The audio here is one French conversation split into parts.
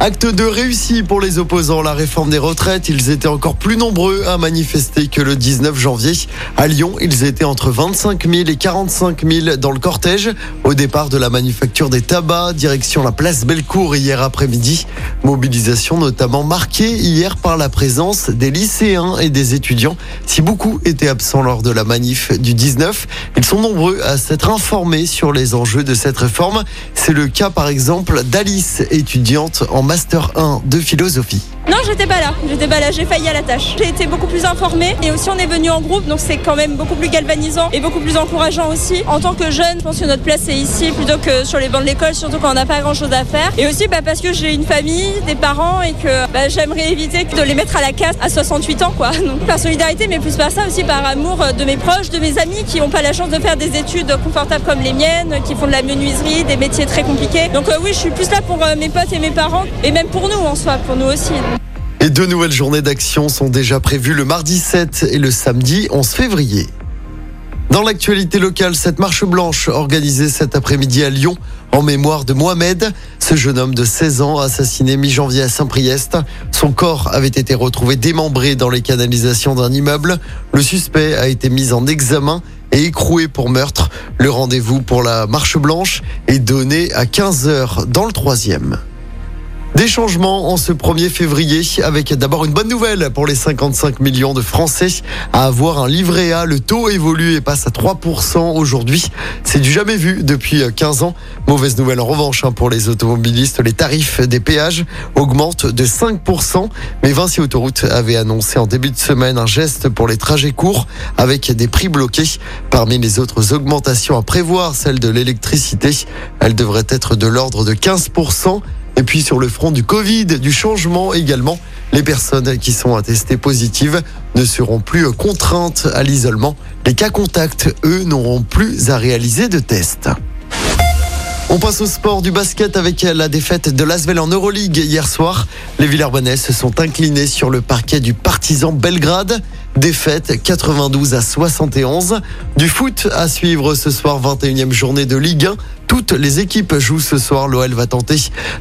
Acte 2 réussi pour les opposants à la réforme des retraites. Ils étaient encore plus nombreux à manifester que le 19 janvier. À Lyon, ils étaient entre 25 000 et 45 000 dans le cortège. Au départ de la manufacture des tabacs, direction la place Bellecour hier après-midi. Mobilisation notamment marquée hier par la présence des lycéens et des étudiants. Si beaucoup étaient absents lors de la manif du 19, ils sont nombreux à s'être informés sur les enjeux de cette réforme. C'est le cas par exemple d'Alice, étudiante en Master 1 de philosophie. Non, j'étais pas là. J'étais pas là. J'ai failli à la tâche. J'ai été beaucoup plus informée et aussi on est venu en groupe, donc c'est quand même beaucoup plus galvanisant et beaucoup plus encourageant aussi. En tant que jeune, je pense que notre place est ici plutôt que sur les bancs de l'école, surtout quand on n'a pas grand chose à faire. Et aussi bah, parce que j'ai une famille, des parents et que bah, j'aimerais éviter de les mettre à la casse à 68 ans, quoi. Donc par solidarité, mais plus par ça aussi par amour de mes proches, de mes amis qui n'ont pas la chance de faire des études confortables comme les miennes, qui font de la menuiserie, des métiers très compliqués. Donc euh, oui, je suis plus là pour euh, mes potes et mes parents et même pour nous en soi, pour nous aussi. Et deux nouvelles journées d'action sont déjà prévues le mardi 7 et le samedi 11 février. Dans l'actualité locale, cette marche blanche organisée cet après-midi à Lyon en mémoire de Mohamed, ce jeune homme de 16 ans assassiné mi-janvier à Saint-Priest. Son corps avait été retrouvé démembré dans les canalisations d'un immeuble. Le suspect a été mis en examen et écroué pour meurtre. Le rendez-vous pour la marche blanche est donné à 15h dans le troisième. Des changements en ce 1er février avec d'abord une bonne nouvelle pour les 55 millions de Français à avoir un livret A. Le taux évolue et passe à 3% aujourd'hui. C'est du jamais vu depuis 15 ans. Mauvaise nouvelle en revanche hein, pour les automobilistes. Les tarifs des péages augmentent de 5%. Mais Vinci Autoroute avait annoncé en début de semaine un geste pour les trajets courts avec des prix bloqués. Parmi les autres augmentations à prévoir, celle de l'électricité. Elle devrait être de l'ordre de 15%. Et puis sur le front du Covid, du changement également, les personnes qui sont attestées positives ne seront plus contraintes à l'isolement. Les cas contacts, eux, n'auront plus à réaliser de tests. On passe au sport du basket avec la défaite de l'Asvel en Euroleague hier soir. Les Villarbonnais se sont inclinés sur le parquet du Partizan Belgrade. Défaite 92 à 71. Du foot à suivre ce soir, 21e journée de Ligue 1. Toutes les équipes jouent ce soir. L'OL va tenter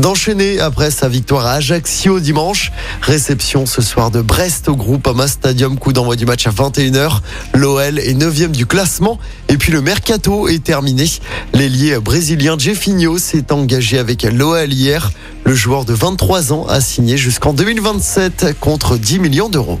d'enchaîner après sa victoire à Ajaccio dimanche. Réception ce soir de Brest au groupe Ama Stadium. Coup d'envoi du match à 21h. L'OL est 9e du classement. Et puis le mercato est terminé. L'ailier brésilien Jeffinho s'est engagé avec l'OL hier. Le joueur de 23 ans a signé jusqu'en 2027 contre 10 millions d'euros.